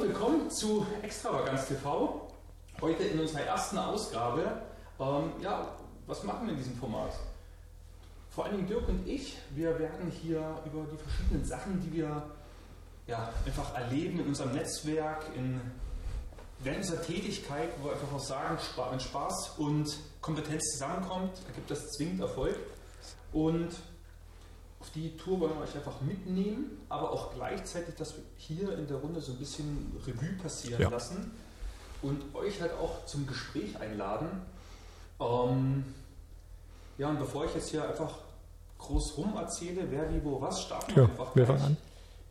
Willkommen zu Extravaganz TV. Heute in unserer ersten Ausgabe. Ähm, ja, was machen wir in diesem Format? Vor allen Dingen Dirk und ich, wir werden hier über die verschiedenen Sachen, die wir ja, einfach erleben in unserem Netzwerk, in während unserer Tätigkeit, wo wir einfach auch sagen, wenn Spaß und Kompetenz zusammenkommt, ergibt das zwingend Erfolg. Und auf die Tour wollen wir euch einfach mitnehmen, aber auch gleichzeitig, dass wir hier in der Runde so ein bisschen Revue passieren ja. lassen und euch halt auch zum Gespräch einladen. Ähm, ja, und bevor ich jetzt hier einfach groß rum erzähle, wer wie wo was, starten wir ja, einfach wir an.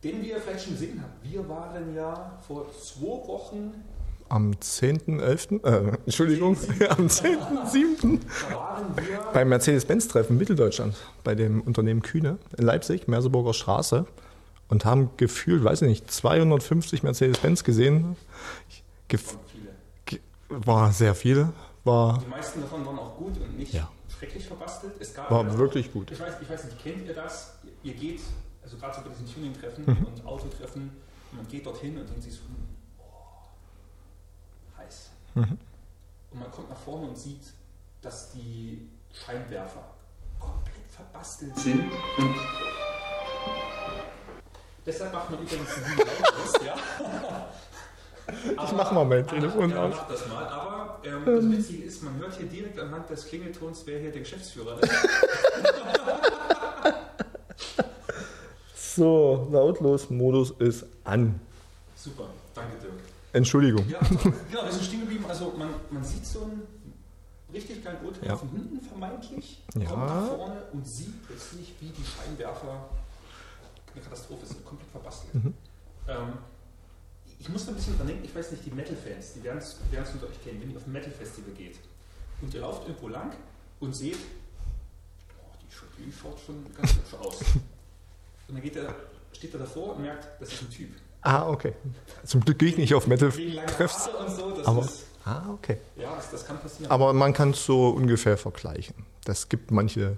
Den wir vielleicht schon gesehen habt. Wir waren ja vor zwei Wochen am 10.11., äh, Entschuldigung, 10. am 10.7. beim Mercedes-Benz-Treffen Mitteldeutschland, bei dem Unternehmen Kühne in Leipzig, Merseburger Straße, und haben gefühlt, weiß ich nicht, 250 Mercedes-Benz gesehen. Gef war sehr viele. War Die meisten davon waren auch gut und nicht ja. schrecklich verbastelt. Es gab war also, wirklich gut. Ich weiß, ich weiß nicht, kennt ihr das? Ihr geht, also gerade so bei diesen Tuning-Treffen mhm. und Autotreffen, man geht dorthin und denkt sich Mhm. Und man kommt nach vorne und sieht, dass die Scheinwerfer komplett verbastelt sind. Und deshalb macht man übrigens ein Video ja. ich mach mal mein Telefon ja, aus. Mach das mal. Aber ähm, das ähm. Witzige ist, man hört hier direkt anhand des Klingeltons, wer hier der Geschäftsführer ist. so, lautlos Modus ist an. Super, danke Dirk. Entschuldigung. Ja, also, genau, wir sind stehen geblieben. Also man, man sieht so ein richtig geilen Urteil ja. von hinten vermeintlich, ja. kommt nach vorne und sieht plötzlich, wie die Scheinwerfer eine Katastrophe sind, komplett verbastelt. Mhm. Ähm, ich muss ein bisschen dran denken, ich weiß nicht, die Metal-Fans, die werden es unter euch kennen, wenn ihr auf ein Metal-Festival geht und ihr lauft irgendwo lang und seht, oh, die, die schaut schon ganz hübsch aus. Und dann geht er, steht er davor und merkt, das ist ein Typ. Ah, okay. Zum Glück gehe ich nicht auf Metal-Treffs. So, aber, ah, okay. Ja, das, das, kann passieren. Aber man kann es so ungefähr vergleichen. Das gibt manche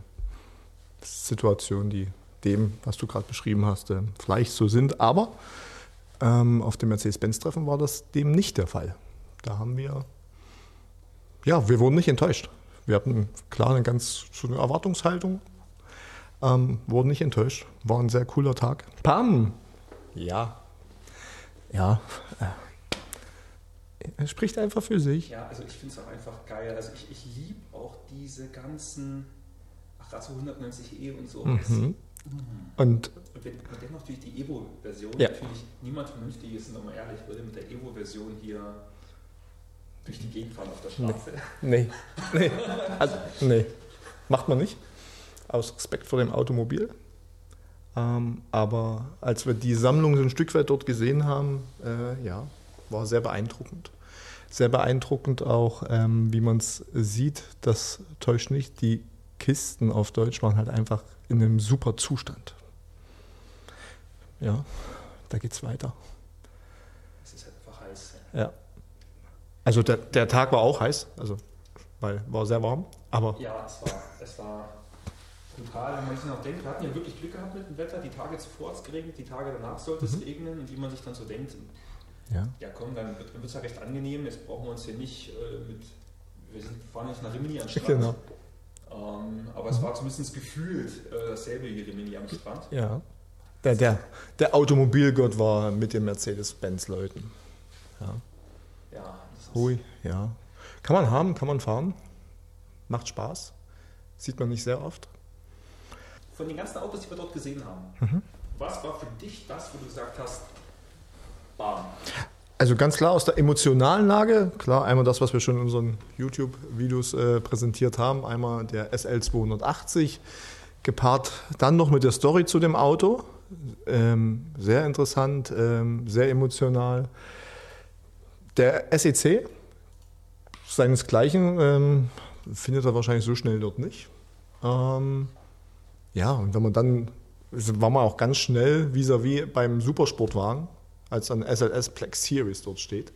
Situationen, die dem, was du gerade beschrieben hast, äh, vielleicht so sind. Aber ähm, auf dem Mercedes-Benz-Treffen war das dem nicht der Fall. Da haben wir, ja, wir wurden nicht enttäuscht. Wir hatten klar eine ganz so eine Erwartungshaltung, ähm, wurden nicht enttäuscht. War ein sehr cooler Tag. Pam! Ja, ja, äh, spricht einfach für sich. Ja, also ich finde es auch einfach geil. Also ich, ich liebe auch diese ganzen, ach gerade so 190e und so. Mhm. Mhm. Und, und wenn, dann natürlich die Evo-Version, ja. natürlich niemand vernünftiges, sind wir mal ehrlich, würde mit der Evo-Version hier durch die Gegend fahren auf der Straße. Nee, nee, nee. Also, nee. macht man nicht. Aus Respekt vor dem Automobil. Ähm, aber als wir die Sammlung so ein Stück weit dort gesehen haben, äh, ja, war sehr beeindruckend. Sehr beeindruckend auch, ähm, wie man es sieht, das täuscht nicht, die Kisten auf Deutsch waren halt einfach in einem super Zustand. Ja, da geht's weiter. Es ist einfach heiß. Ja. Also der, der Tag war auch heiß, also weil war sehr warm, aber. Ja, es war, es war brutal, wenn man sich noch denkt, wir hatten ja wirklich Glück gehabt mit dem Wetter, die Tage zuvor hat es geregnet, die Tage danach sollte es mhm. regnen und wie man sich dann so denkt, ja, ja komm, dann wird es ja recht angenehm, jetzt brauchen wir uns hier nicht äh, mit, wir sind, fahren jetzt nach Rimini am Strand. Genau. Ähm, aber mhm. es war zumindest gefühlt äh, dasselbe wie Rimini am Strand. Ja. Der, der, der Automobilgott war mit den Mercedes-Benz-Leuten. Ja. Ja. Hui, ja. Kann man haben, kann man fahren. Macht Spaß. Sieht man nicht sehr oft von den ganzen Autos, die wir dort gesehen haben, mhm. was war für dich das, wo du gesagt hast, bam? Also ganz klar aus der emotionalen Lage, klar, einmal das, was wir schon in unseren YouTube-Videos äh, präsentiert haben, einmal der SL280, gepaart dann noch mit der Story zu dem Auto. Ähm, sehr interessant, ähm, sehr emotional. Der SEC, seinesgleichen, ähm, findet er wahrscheinlich so schnell dort nicht. Ähm, ja, und wenn man dann, war man auch ganz schnell vis-à-vis -vis beim Supersportwagen, als dann SLS Black Series dort steht.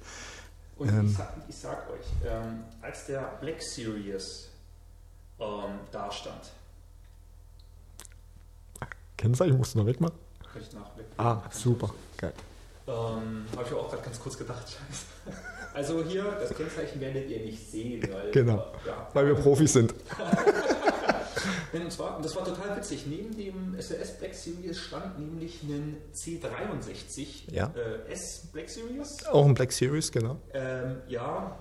Und ähm, ich, sag, ich, sag, euch, ähm, als der Black Series ähm, da stand. Kennzeichen musst du noch wegmachen? Kann ich nach Ah, super, geil. Ähm, Habe ich auch gerade ganz kurz gedacht. Scheiße. Also hier, das Kennzeichen werdet ihr nicht sehen. Weil, Genau. Ja, Weil wir Profis sind. Und zwar, das war total witzig, neben dem SLS Black Series stand nämlich ein C63 Ja. äh, S Black Series. Auch ein Black Series, genau. Ähm, ja.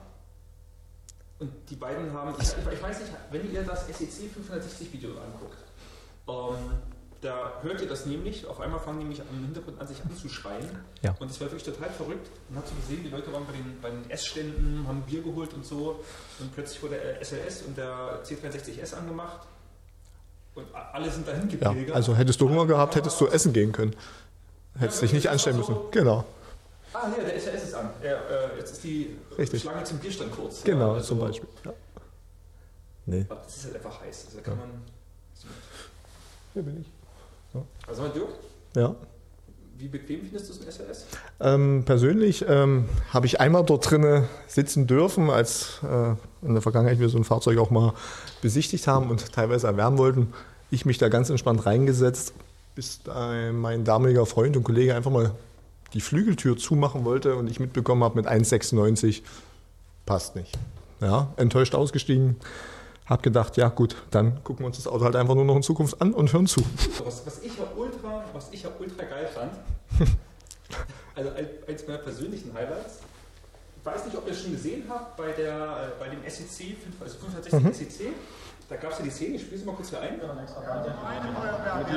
Und die beiden haben, ich, ich weiß nicht, wenn ihr das E SEC 560 Video anguckt, ähm, da hört ihr das nämlich, auf einmal fangen die mich am Hintergrund an, sich anzuschreien. Ja. Und es war wirklich total verrückt. Man hat so gesehen, die Leute waren bei den, bei den Essständen, haben Bier geholt und so. Und plötzlich wurde der SLS und der C63S angemacht. Und alle sind dahin Ja, gepilgert. also hättest du Hunger gehabt, hättest du essen gehen können. Hättest dich nicht anstellen müssen. Genau, Ah, hier, der SLS ist an. Ja, äh, jetzt ist die Richtig. Schlange zum Bierstand kurz. genau, Ja, also- zum Beispiel. Ja. Nee. Aber Das ist halt einfach heiß. Also da kann man. Hier bin ich. Also mal Dirk, Ja. Wie bequem findest du es ein SLS? Ähm, persönlich ähm, habe ich einmal dort drinnen sitzen dürfen, als äh, in der Vergangenheit wir so ein Fahrzeug auch mal besichtigt haben und teilweise erwärmen wollten. Ich mich da ganz entspannt reingesetzt, bis äh, mein damaliger Freund und Kollege einfach mal die Flügeltür zumachen wollte und ich mitbekommen habe mit 1,96 passt nicht. Ja, enttäuscht ausgestiegen, habe gedacht, ja gut, dann gucken wir uns das Auto halt einfach nur noch in Zukunft an und hören zu. Was, was, ich ja ultra, was ich ja ultra geil fand, also ein- eins meiner persönlichen Highlights, ich weiß nicht, ob ihr es schon gesehen habt bei, der, äh, bei dem SEC, also 560 SEC, da gab es ja die Szene, ich spiele sie mal kurz hier ein. die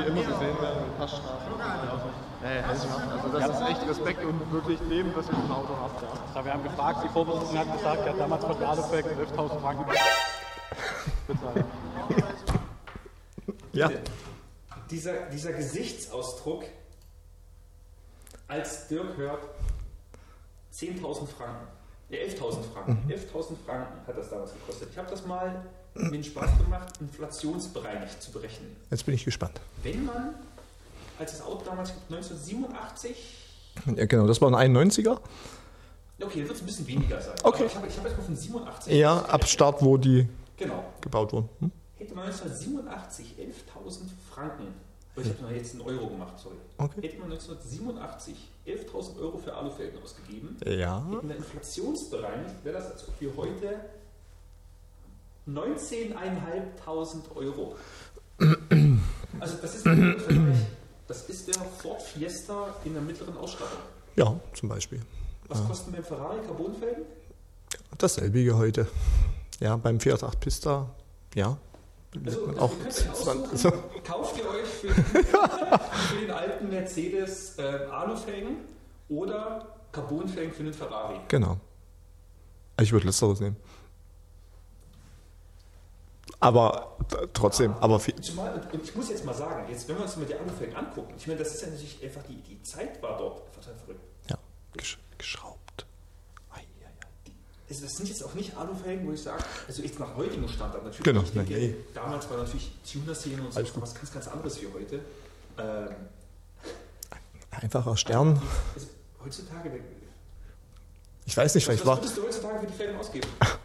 immer gesehen werden mit Passstrafen. Also das ist echt Respekt und wirklich Leben, was ihr im Auto habt. Ja. Ja, wir haben gefragt, die Vorsitzende hat gesagt, er hat damals von Ladefeld 11.000 Franken. Ja, Dieser, dieser Gesichtsausdruck, als Dirk hört, 10.000 Franken, äh, 11.000 Franken, 11.000 Franken hat das damals gekostet. Ich habe das mal mir den Spaß gemacht, inflationsbereinigt zu berechnen. jetzt bin ich gespannt. Wenn man, als das Auto damals 1987, Ja, genau, das war ein 91er. okay, dann wird es ein bisschen weniger sein. Okay. Aber ich habe hab jetzt mal von 87. Ja, ab Start, wo die Genau. gebaut wurden. Hm? Hätte man 1987 11.000 Franken, ich habe jetzt einen Euro gemacht, sorry. Okay. Hätte man 1987 11.000 Euro für Alufelgen ausgegeben, Ja. hätten wir inflationsbereinigt, wäre das, als ob wir heute 19.500 Euro. Also das ist, das ist der Ford Fiesta in der mittleren Ausstattung. Ja, zum Beispiel. Was kosten beim Ferrari Carbonfelgen? Dasselbige heute. Ja, beim Fiat 8 Pista, ja. Also, also auch 20. kauft ihr euch für, für den alten Mercedes äh, Alufelgen oder Carbonfelgen für den Ferrari. Genau. Ich würde letzteres nehmen. Aber t- trotzdem, aber viel, und- ich muss jetzt mal sagen, jetzt, wenn wir uns mal die Alufelgen angucken, ich meine, das ist ja natürlich einfach, die, die Zeit war dort total verrückt. ja, gesch geschraubt. Also das sind jetzt auch nicht Alufelgen, wo ich sage, also jetzt nach heutigem Standard natürlich. Genau, ich denke, nee. damals war natürlich Tuner-Szene und so Alles was ganz, ganz anderes wie heute. Ähm, Einfacher Stern. also heutzutage, Ich weiß nicht, was, vielleicht was war. würdest du heutzutage für die Felgen ausgeben?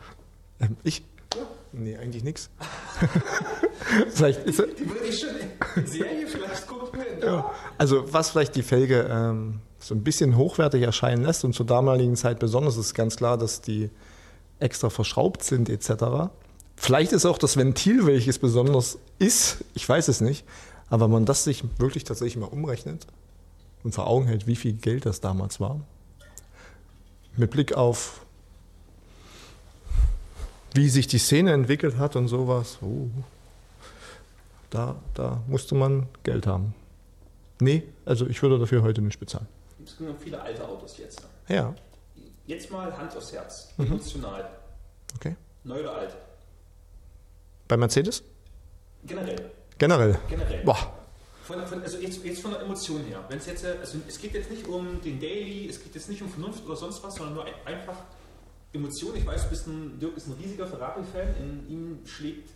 Ähm, ich? Ja. Nee, eigentlich nichts. vielleicht ist, Die würde ich schon in Serie vielleicht gucken. Ja. Also was vielleicht die Felge ähm, so ein bisschen hochwertig erscheinen lässt und zur damaligen Zeit besonders ist ganz klar, dass die extra verschraubt sind etc. Vielleicht ist auch das Ventil, welches besonders ist, ich weiß es nicht, aber wenn man das sich wirklich tatsächlich mal umrechnet und vor Augen hält, wie viel Geld das damals war, mit Blick auf wie sich die Szene entwickelt hat und sowas, oh, da, da musste man Geld haben. Nee, also ich würde dafür heute nicht bezahlen. Es gibt noch viele alte Autos jetzt. Ja, Jetzt mal Hand aufs Herz. Mhm. Emotional. okay. Neu oder alt? Bei Mercedes? Generell. Generell. Generell. Boah, Von, von, also jetzt, jetzt von der Emotion her. Wenn es jetzt, äh, also es geht jetzt nicht um den Daily, es geht jetzt nicht um Vernunft oder sonst was, sondern nur ein, einfach Emotion. Ich weiß, du bist ein, Dirk ist ein riesiger Ferrari-Fan. In ihm schlägt,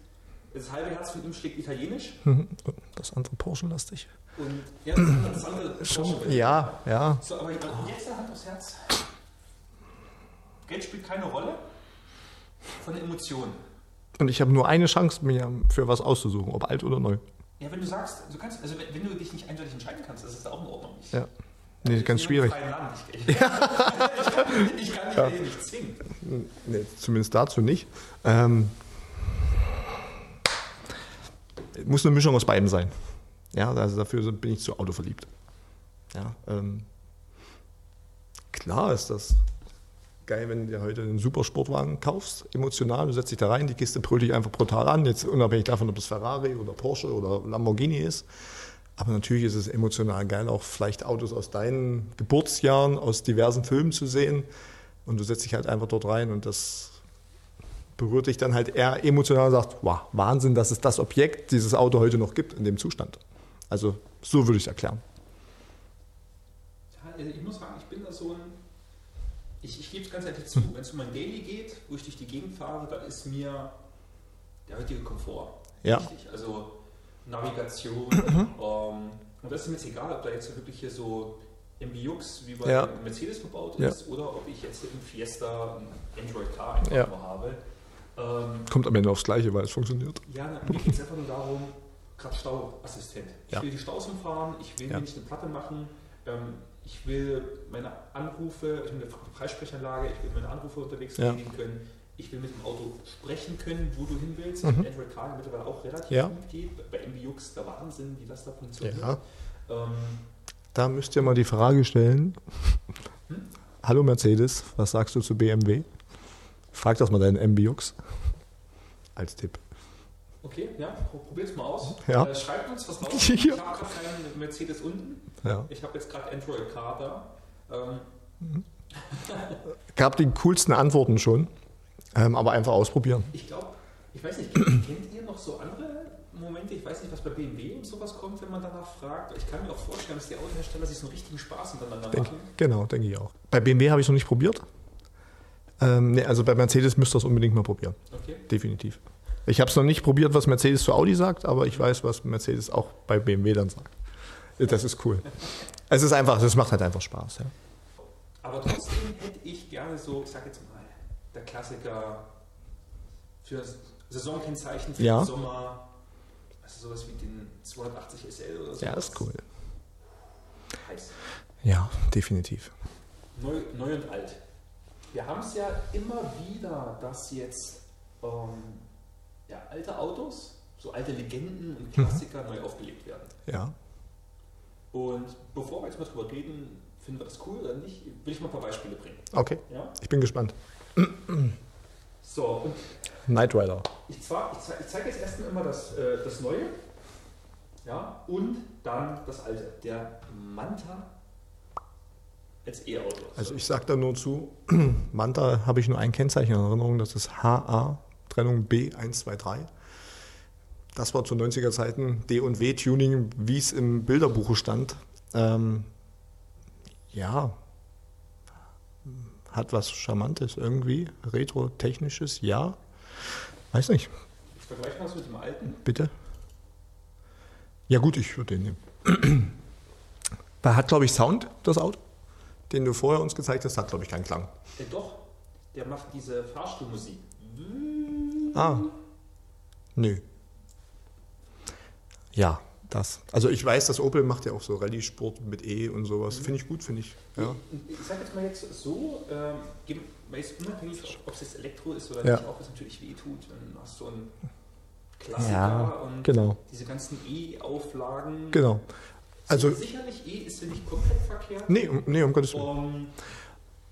das halbe Herz von ihm schlägt italienisch. Mhm. das andere Porsche-lastig. Und ja, das andere, andere Schon, ja, ja. So, aber jetzt Hand aufs Herz. Geld spielt keine Rolle. Von der Emotion. Und ich habe nur eine Chance, mir für was auszusuchen, ob alt oder neu. Ja, wenn du sagst, du kannst, also wenn, wenn du dich nicht eindeutig entscheiden kannst, das ist auch in Ordnung. Ich, Ja. Nee, ganz schwierig. Ich, ich, kann, ich kann dich ja. nicht zwingen. Nee, zumindest dazu nicht. Ähm, muss eine Mischung aus beiden sein. Ja, also dafür bin ich zu autoverliebt. Ja, ähm, klar ist das geil, wenn du dir heute einen Supersportwagen kaufst, emotional, du setzt dich da rein, die Kiste brüllt dich einfach brutal an, jetzt unabhängig davon, ob es Ferrari oder Porsche oder Lamborghini ist. Aber natürlich ist es emotional geil, auch vielleicht Autos aus deinen Geburtsjahren, aus diversen Filmen zu sehen. Und du setzt dich halt einfach dort rein und das berührt dich dann halt eher emotional und sagt, wow, Wahnsinn, dass es das Objekt, dieses Auto heute noch gibt in dem Zustand. Also so würde ich es erklären. Ja, also ich muss sagen, ich bin da so ein, ich, ich gebe es ganz ehrlich zu, wenn es um mein Daily geht, wo ich durch die Gegend fahre, da ist mir der heutige Komfort ja. wichtig. Also Navigation. ähm, und das ist mir jetzt egal, ob da jetzt wirklich hier so MBUX wie bei ja. Mercedes verbaut ist ja. oder ob ich jetzt im Fiesta ein Android Car einfach ja. habe. Ähm, Kommt am Ende aufs Gleiche, weil es funktioniert. Ja, mir geht es einfach nur darum, gerade Stauassistent. Ich will die Staus umfahren, ich will nicht eine Platte machen, ähm, ich will meine Anrufe, ich will eine Freisprechanlage, ich will meine Anrufe unterwegs erledigen können ich will mit dem Auto sprechen können, wo du hin willst. Mhm. Android Car mittlerweile auch relativ ja. gut geht. Bei MBUX der Wahnsinn, wie das da funktioniert. Ja. Ähm, da müsst ihr mal die Frage stellen. Hm? Hallo Mercedes, was sagst du zu BMW? Frag das mal deinen MBUX als Tipp. Okay, ja, probier's mal aus. Ja. Äh, schreibt uns was raus. Ich habe gerade keinen Mercedes unten. Ja. Ich habe jetzt gerade Android Car da. Ähm. Mhm. Gab die coolsten Antworten schon. Ähm, aber einfach ausprobieren. Ich glaube, ich weiß nicht, kennt, kennt ihr noch so andere Momente? Ich weiß nicht, was bei BMW und sowas kommt, wenn man danach fragt. Ich kann mir auch vorstellen, dass die Autohersteller sich so einen richtigen Spaß miteinander Denk, machen. Genau, denke ich auch. Bei BMW habe ich es noch nicht probiert. Ähm, nee, also bei Mercedes müsst ihr es unbedingt mal probieren. Okay. Definitiv. Ich habe es noch nicht probiert, was Mercedes zu Audi sagt, aber ich weiß, was Mercedes auch bei BMW dann sagt. Das ist cool. es ist einfach, es macht halt einfach Spaß. Ja. Aber trotzdem hätte ich gerne so, ich sage jetzt mal, der Klassiker für Saisonkennzeichen für ja. den Sommer. Also sowas wie den 280 SL oder so. Ja, ist cool. Heiß. Ja, definitiv. Neu, neu und alt. Wir haben es ja immer wieder, dass jetzt ähm, ja, alte Autos, so alte Legenden und Klassiker mhm. neu aufgelegt werden. Ja. Und bevor wir jetzt mal drüber reden, finden wir das cool oder nicht, will ich mal ein paar Beispiele bringen. Okay. Ja? Ich bin gespannt. So, und Knight Rider. Ich, zwar, ich, zeige, ich zeige jetzt erstmal immer das, äh, das Neue ja, und dann das Alte. Der Manta als E-Auto. Also ich sage da nur zu, Manta habe ich nur ein Kennzeichen in Erinnerung, das ist HA, Trennung B123. Das war zu 90er Zeiten D- und W-Tuning, wie es im Bilderbuch stand. Ähm, ja, hat was Charmantes irgendwie, Retro-Technisches, ja. Weiß nicht. Ich vergleiche mal mit dem alten. Bitte? Ja gut, ich würde den nehmen. Da hat, glaube ich, Sound, das Auto, den du vorher uns gezeigt hast, hat, glaube ich, keinen Klang. Ja, doch, der macht diese Fahrstuhlmusik. Ah, nö. Ja, das. Also ich weiß, dass Opel macht ja auch so Rallye-Sport mit E und sowas. Mhm. Finde ich gut, finde ich. Ja. Ich, ich sage jetzt mal jetzt so, ähm, ist unabhängig, ob es jetzt Elektro ist oder ja. nicht, auch was natürlich wehtut, dann hast du einen Klassiker ja, und genau. diese ganzen E-Auflagen. Genau. Also, sicherlich E ist ja nicht komplett verkehrt. Nee, um, nee, um Gottes Willen. Um,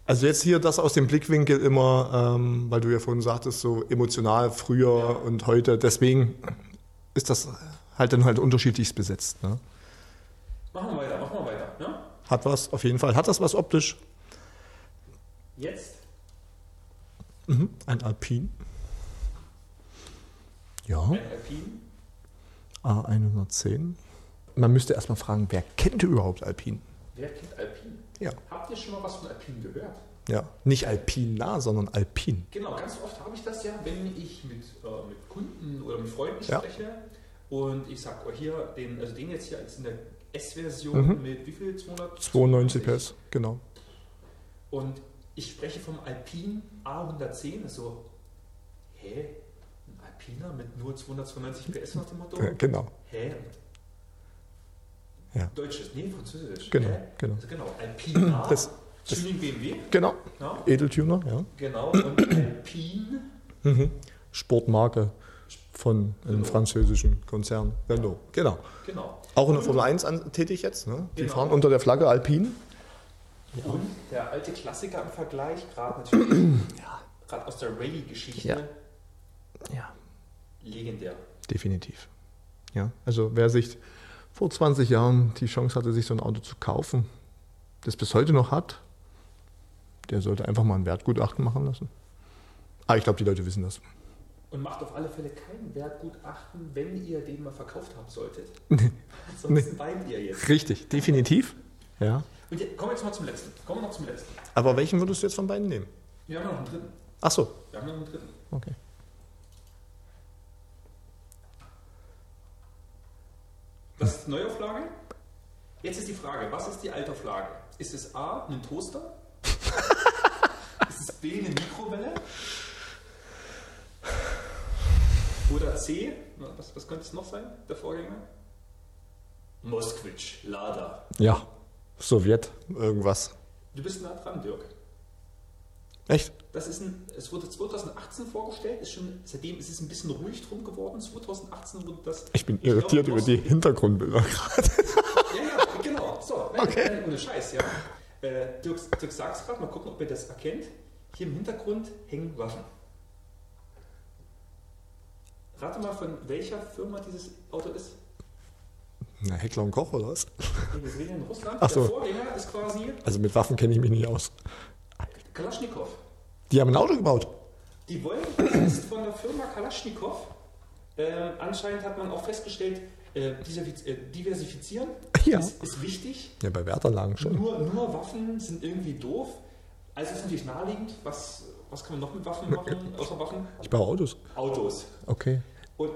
also jetzt hier das aus dem Blickwinkel immer, ähm, weil du ja vorhin sagtest, so emotional früher ja. und heute. Deswegen ist das halt dann halt unterschiedlich besetzt. Ne? Machen wir weiter, machen wir weiter. Ne? Hat was, auf jeden Fall. Hat das was optisch? Jetzt? Mhm, ein Alpin. Ja. Ein Alpin? A110. Man müsste erstmal fragen, wer kennt überhaupt Alpin? Wer kennt Alpin? Ja. Habt ihr schon mal was von Alpin gehört? Ja, nicht Alpin nah, sondern Alpin. Genau, ganz oft habe ich das ja, wenn ich mit, äh, mit Kunden oder mit Freunden spreche. Ja und ich sage, oh, hier, den, also den jetzt hier als in der S-Version mhm. mit wie viel? 292 PS, genau. Und ich spreche vom Alpine A110, also, hä? Ein Alpina mit nur 292 PS nach dem Motto? Ja, genau. Hä? Ja. Deutsches, nee, Französisch. Genau, Äh, genau. Also genau, Alpina, Das- Tuning BMW, Genau. ja, Edeltuner, ja. genau, und Alpine, Mhm. Sportmarke von einem Renault. französischen Konzern. Renault. Genau. genau. Auch in der Formel 1 an, tätig jetzt. Ne? Die Genau. fahren unter der Flagge Alpine. Und der alte Klassiker im Vergleich, gerade natürlich, gerade aus der Rallye-Geschichte, Ja. Ja. legendär. Definitiv. Ja. Also wer sich vor 20 Jahren die Chance hatte, sich so ein Auto zu kaufen, das bis heute noch hat, der sollte einfach mal ein Wertgutachten machen lassen. Ah, ich glaube, die Leute wissen das. Und macht auf alle Fälle kein Wertgutachten, wenn ihr den mal verkauft haben solltet. Nee. Sonst weint ihr jetzt. Richtig, definitiv. Ja. Und jetzt, kommen wir jetzt mal zum letzten. Kommen wir noch zum letzten. Aber welchen würdest du jetzt von beiden nehmen? Wir haben ja noch einen dritten. Ach so, Wir haben noch einen dritten. okay. Das ist die Neuauflage. Jetzt ist die Frage, was ist die Altauflage? Ist es A, ein Toaster? ist es B, eine Mikrowelle? Oder C, was, was könnte es noch sein, der Vorgänger? Moskwitsch, Lada. Ja, Sowjet, irgendwas. Du bist nah dran, Dirk. Echt? Das ist ein, es wurde 2018 vorgestellt, ist schon, seitdem ist es ein bisschen ruhig drum geworden. 2018 wurde das. Ich bin glaube, irritiert über die Hintergrundbilder gerade. Ja, ja, genau. So, nein, Okay. nein, ohne Scheiß, ja. Äh, Dirk, Dirk sagt es gerade, mal gucken, ob ihr das erkennt. Hier im Hintergrund hängen Waffen. Rate mal, von welcher Firma dieses Auto ist. Na, Heckler und Koch oder was? Wir hier in Russland. So. Der Vorgänger ist quasi Also mit Waffen kenne ich mich nicht aus. Kalaschnikow. Die haben ein Auto gebaut. Die wollen jetzt von der Firma Kalaschnikow. Äh, anscheinend hat man auch festgestellt, äh, äh, diversifizieren Ja. ist, ist wichtig. Ja, bei Wertanlagen schon. Nur, nur Waffen sind irgendwie doof. Also ist natürlich naheliegend. Was, was kann man noch mit Waffen machen, außer Waffen? Ich baue Autos. Autos. Okay.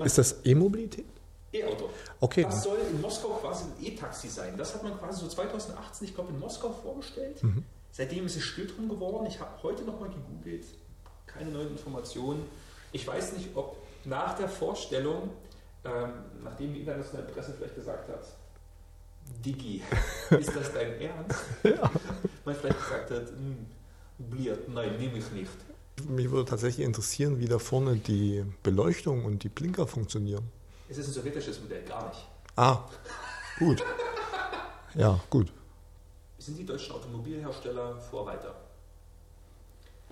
Ist das E-Mobilität? E-Auto. Okay. Das soll in Moskau quasi ein E-Taxi sein. Das hat man quasi so 2018, ich glaube, in Moskau vorgestellt. Mhm. Seitdem ist es still drum geworden. Ich habe heute nochmal gegoogelt. Keine neuen Informationen. Ich weiß nicht, ob nach der Vorstellung, ähm, nachdem die internationale Presse vielleicht gesagt hat, Digi, ist das dein Ernst? Man vielleicht gesagt hat, "Hm, bliert, nein, nehme ich nicht. Mich würde tatsächlich interessieren, wie da vorne die Beleuchtung und die Blinker funktionieren. Es ist ein sowjetisches Modell, gar nicht. Ah, gut. Ja, gut. Sind die deutschen Automobilhersteller Vorreiter.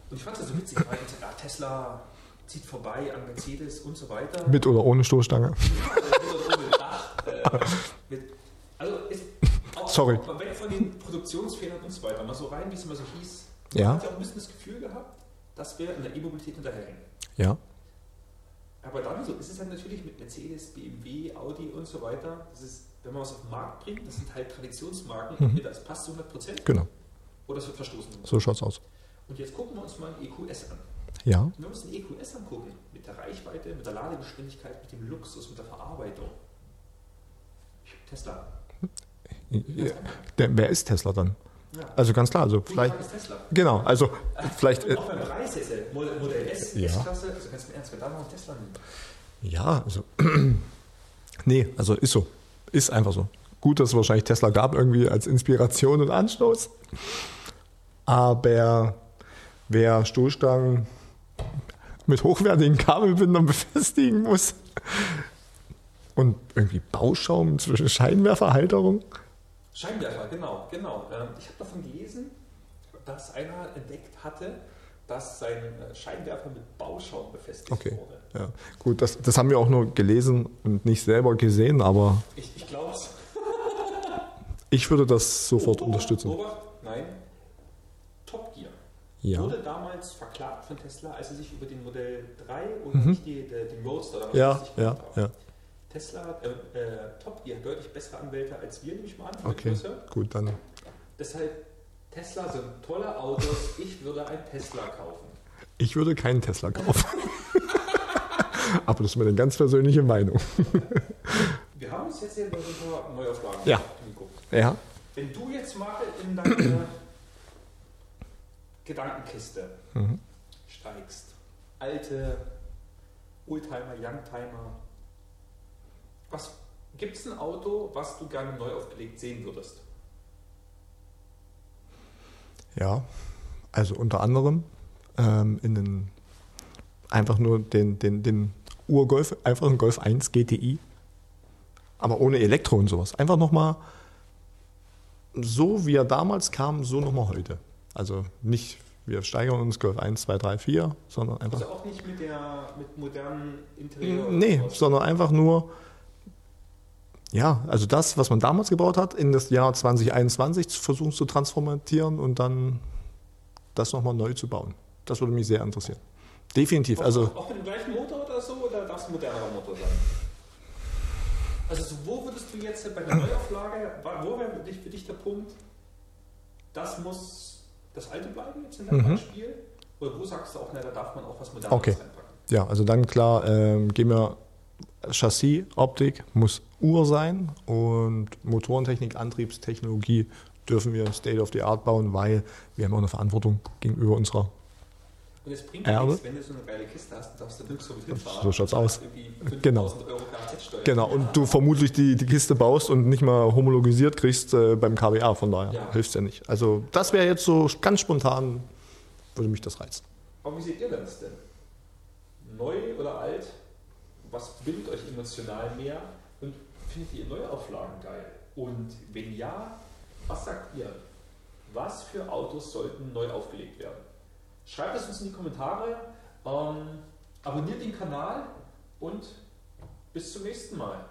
Und ich fand es so witzig, weil Tesla zieht vorbei an Mercedes und so weiter. Mit oder ohne Stoßstange. Äh, also ist auch, Sorry. auch weg von den Produktionsfehlern und so weiter, mal so rein, wie es immer so hieß. Ja. Man hat ja auch ein bisschen das Gefühl gehabt, dass wir in der E-Mobilität hinterherhängen. Ja. Aber dann so ist es halt natürlich mit Mercedes, BMW, Audi und so weiter. Das ist, wenn man was auf den Markt bringt, das sind halt Traditionsmarken. Mhm. Es passt zu 100 Prozent Genau. oder es wird verstoßen. So schaut's aus. Und jetzt gucken wir uns mal einen EQS an. Ja. Und wenn wir uns einen EQS angucken, mit der Reichweite, mit der Ladegeschwindigkeit, mit dem Luxus, mit der Verarbeitung. Tesla. Der, wer ist Tesla dann? Ja. Also ganz klar, also vielleicht. Genau, also vielleicht. Und Äh, auch beim Preis ist er Modell S, Ja. S-Klasse, also ganz im Ernst, wer da noch Tesla nimmt. ja, also. nee, also ist so. Ist einfach so. Gut, dass es wahrscheinlich Tesla gab, irgendwie als Inspiration und Anstoß. Aber wer Stoßstangen mit hochwertigen Kabelbindern befestigen muss und irgendwie Bauschaum zwischen Scheinwerferhalterung. Scheinwerfer, genau, genau. Ähm, ich habe davon gelesen, dass einer entdeckt hatte, dass sein äh, Scheinwerfer mit Bauschaum befestigt Okay. wurde. Ja, gut, das, das haben wir auch nur gelesen und nicht selber gesehen, aber Ich, ich glaube es. ich würde das sofort unterstützen. Obacht, nein. Top Gear. Ja. Wurde damals verklagt von Tesla, als sie sich über den Modell 3 und nicht die, der- den Roadster damals Mhm. Ja, ja, ja. Tesla, äh, äh, Top Gear deutlich bessere Anwälte als wir, nehme ich mal an. Okay, gut, dann. Deshalb, Tesla sind tolle Autos. Ich würde ein Tesla kaufen. Ich würde keinen Tesla kaufen. aber das ist meine ganz persönliche Meinung. Wir haben uns jetzt hier bei paar Neuauflagen Ja. angeguckt. Ja. Wenn du jetzt mal in deine Gedankenkiste Mhm. steigst, alte Oldtimer, Youngtimer, was Gibt es ein Auto, was du gerne neu aufgelegt sehen würdest? Ja, also unter anderem ähm, in den, einfach nur den, den, den Urgolf, einfach ein Golf 1 GTI, aber ohne Elektro und sowas. Einfach nochmal so, wie er damals kam, so nochmal heute. Also nicht, wir steigern uns Golf 1, 2, 3, 4, sondern einfach. Also auch nicht mit, der, mit modernen Interieur? Nee, sondern einfach nur, ja, also das, was man damals gebaut hat, in das Jahr 2021 zu versuchen zu transformieren und dann das nochmal neu zu bauen. Das würde mich sehr interessieren. Definitiv. Also, auch, auch mit dem gleichen Motor oder so, oder darf es ein modernerer Motor sein? Also so, wo würdest du jetzt bei der Neuauflage, wo wäre für dich, für dich der Punkt, das muss das alte bleiben jetzt in deinem Mhm. Beispiel? Oder wo sagst du auch, na, da darf man auch was Modernes Okay. reinpacken? ja, also dann klar, ähm, gehen wir Chassis, Optik muss Ur sein und Motorentechnik, Antriebstechnologie dürfen wir State of the Art bauen, weil wir haben auch eine Verantwortung gegenüber unserer Und es bringt Erbe. nichts, wenn du so eine geile Kiste hast, darfst du nirgendwo mit hinfahren. So schaut's aus. irgendwie 5000 Genau. Genau, und du vermutlich die, die Kiste baust und nicht mal homologisiert kriegst äh, beim KBA, von daher Ja. hilft ja nicht. Also das wäre jetzt so ganz spontan, würde mich das reizen. Aber wie seht ihr das denn? Neu oder alt? Was bindet euch emotional mehr? Und findet ihr Neuauflagen geil? Und wenn ja, was sagt ihr? Was für Autos sollten neu aufgelegt werden? Schreibt es uns in die Kommentare, ähm, abonniert den Kanal und bis zum nächsten Mal.